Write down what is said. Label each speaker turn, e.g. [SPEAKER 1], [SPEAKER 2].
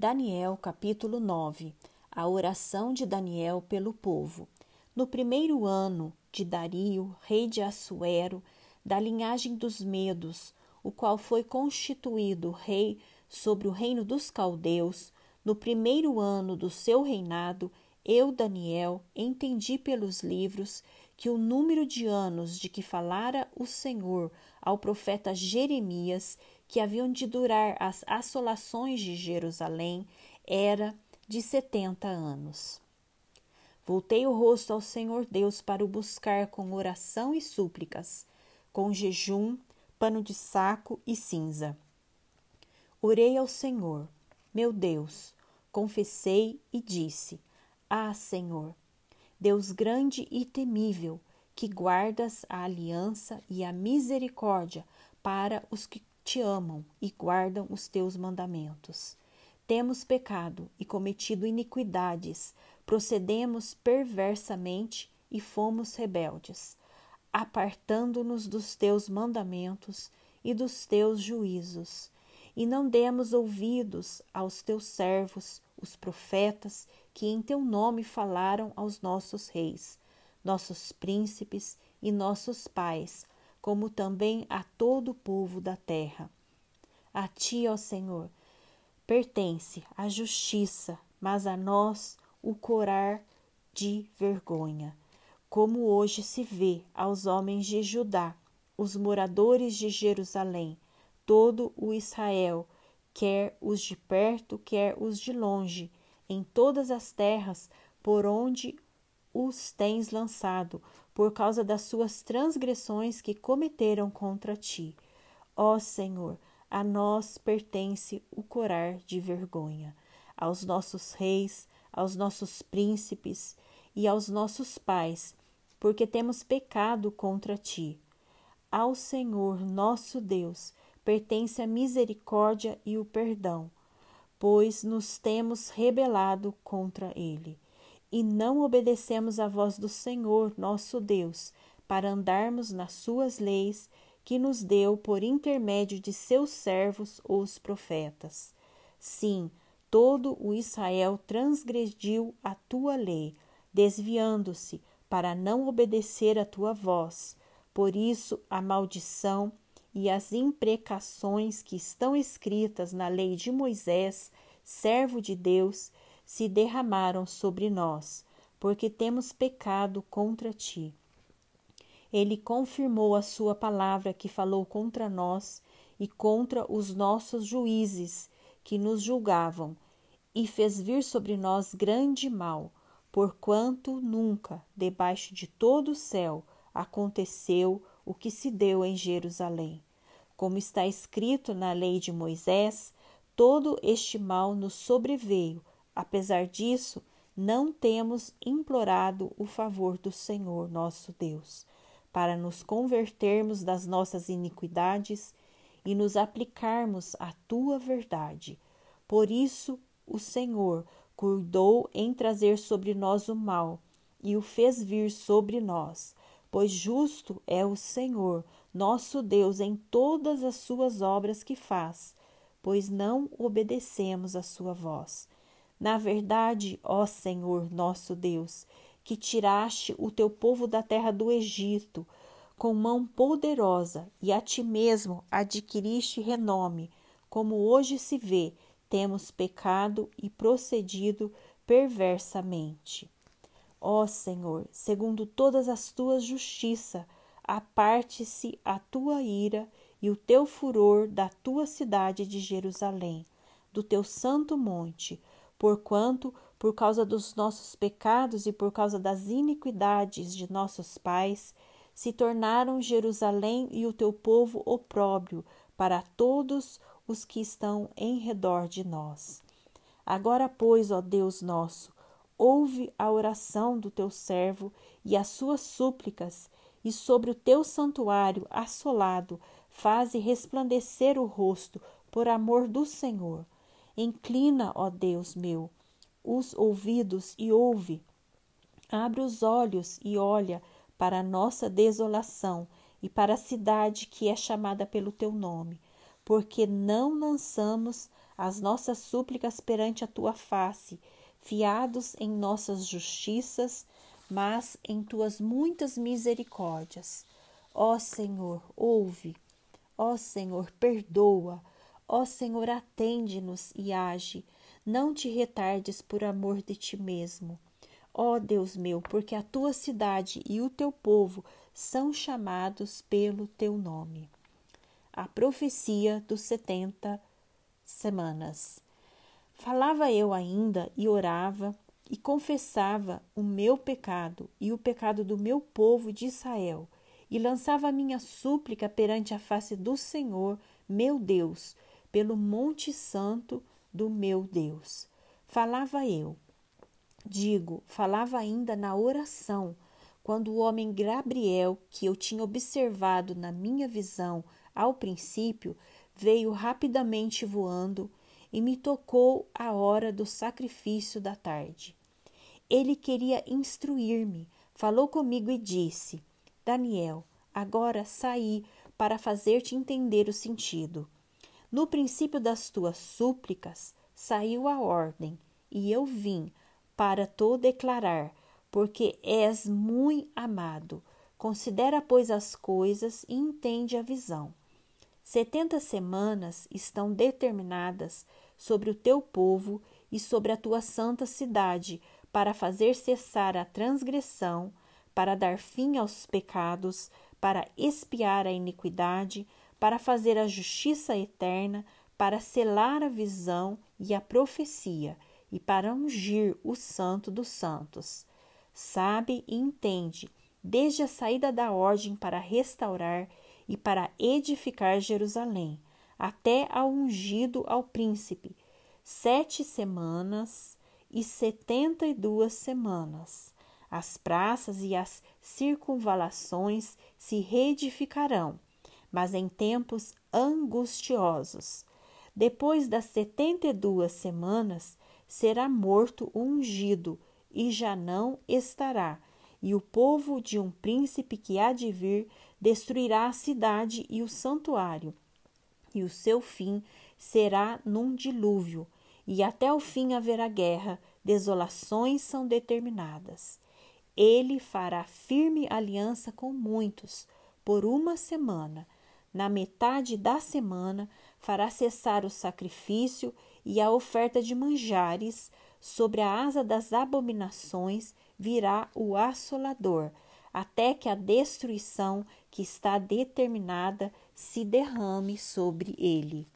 [SPEAKER 1] Daniel, capítulo 9 A oração de Daniel pelo povo. No primeiro ano de Dario, rei de Assuero, da linhagem dos Medos, o qual foi constituído rei sobre o reino dos caldeus, no primeiro ano do seu reinado, eu, Daniel, entendi pelos livros que o número de anos de que falara o Senhor ao profeta Jeremias que haviam de durar as assolações de Jerusalém era de setenta anos. Voltei o rosto ao Senhor Deus para o buscar com oração e súplicas, com jejum, pano de saco e cinza. Orei ao Senhor, meu Deus, confessei e disse: Ah, Senhor, Deus grande e temível, que guardas a aliança e a misericórdia para os que te amam e guardam os teus mandamentos. Temos pecado e cometido iniquidades, procedemos perversamente e fomos rebeldes, apartando-nos dos teus mandamentos e dos teus juízos, e não demos ouvidos aos teus servos, os profetas, que em teu nome falaram aos nossos reis, nossos príncipes e nossos pais, como também a todo o povo da terra. A ti, ó Senhor, pertence a justiça, mas a nós o corar de vergonha, como hoje se vê aos homens de Judá, os moradores de Jerusalém, todo o Israel, quer os de perto, quer os de longe, em todas as terras por onde os tens lançado, por causa das suas transgressões que cometeram contra ti. Ó Senhor, a nós pertence o corar de vergonha, aos nossos reis, aos nossos príncipes e aos nossos pais, porque temos pecado contra ti. Ao Senhor nosso Deus pertence a misericórdia e o perdão, pois nos temos rebelado contra ele e não obedecemos à voz do Senhor nosso Deus, para andarmos nas suas leis que nos deu por intermédio de seus servos, os profetas. Sim, todo o Israel transgrediu a tua lei, desviando-se para não obedecer à tua voz. Por isso, a maldição e as imprecações que estão escritas na lei de Moisés, servo de Deus, se derramaram sobre nós, porque temos pecado contra ti. Ele confirmou a sua palavra que falou contra nós e contra os nossos juízes que nos julgavam, e fez vir sobre nós grande mal, porquanto nunca, debaixo de todo o céu, aconteceu o que se deu em Jerusalém. Como está escrito na lei de Moisés, todo este mal nos sobreveio Apesar disso, não temos implorado o favor do Senhor nosso Deus, para nos convertermos das nossas iniquidades e nos aplicarmos à tua verdade. Por isso, o Senhor cuidou em trazer sobre nós o mal e o fez vir sobre nós, pois justo é o Senhor, nosso Deus, em todas as suas obras que faz, pois não obedecemos a sua voz. Na verdade, ó Senhor nosso Deus, que tiraste o teu povo da terra do Egito com mão poderosa e a ti mesmo adquiriste renome, como hoje se vê, temos pecado e procedido perversamente. Ó Senhor, segundo todas as tuas justiça, aparte-se a tua ira e o teu furor da tua cidade de Jerusalém, do teu santo monte, porquanto, por causa dos nossos pecados e por causa das iniquidades de nossos pais, se tornaram Jerusalém e o teu povo opróbrio para todos os que estão em redor de nós. Agora, pois, ó Deus nosso, ouve a oração do teu servo e as suas súplicas, e sobre o teu santuário assolado, faze resplandecer o rosto por amor do Senhor Inclina, ó Deus meu, os ouvidos e ouve. Abre os olhos e olha para a nossa desolação e para a cidade que é chamada pelo teu nome, porque não lançamos as nossas súplicas perante a tua face, fiados em nossas justiças, mas em tuas muitas misericórdias. Ó Senhor, ouve. Ó Senhor, perdoa. Ó Senhor, atende-nos e age. Não te retardes por amor de ti mesmo. Ó Deus meu, porque a tua cidade e o teu povo são chamados pelo teu nome. A profecia dos setenta semanas. Falava eu ainda e orava e confessava o meu pecado e o pecado do meu povo de Israel, e lançava a minha súplica perante a face do Senhor, meu Deus, pelo monte santo do meu Deus. Falava eu. Digo, falava ainda na oração, quando o homem Gabriel, que eu tinha observado na minha visão ao princípio, veio rapidamente voando e me tocou a hora do sacrifício da tarde. Ele queria instruir-me, falou comigo e disse: Daniel, agora saí para fazer-te entender o sentido. No princípio das tuas súplicas saiu a ordem, e eu vim para te declarar, porque és muito amado. Considera, pois, as coisas e entende a visão. Setenta semanas estão determinadas sobre o teu povo e sobre a tua santa cidade, para fazer cessar a transgressão, para dar fim aos pecados, para expiar a iniquidade, para fazer a justiça eterna, para selar a visão e a profecia, e para ungir o santo dos santos. Sabe e entende, desde a saída da ordem para restaurar e para edificar Jerusalém, até ao ungido ao príncipe, sete semanas e setenta e duas semanas. As praças e as circunvalações se reedificarão, mas em tempos angustiosos. Depois das setenta e duas semanas, será morto o ungido, e já não estará, e o povo de um príncipe que há de vir destruirá a cidade e o santuário, e o seu fim será num dilúvio, e até o fim haverá guerra, desolações são determinadas. Ele fará firme aliança com muitos por uma semana. Na metade da semana fará cessar o sacrifício e a oferta de manjares. Sobre a asa das abominações virá o assolador, até que a destruição que está determinada se derrame sobre ele.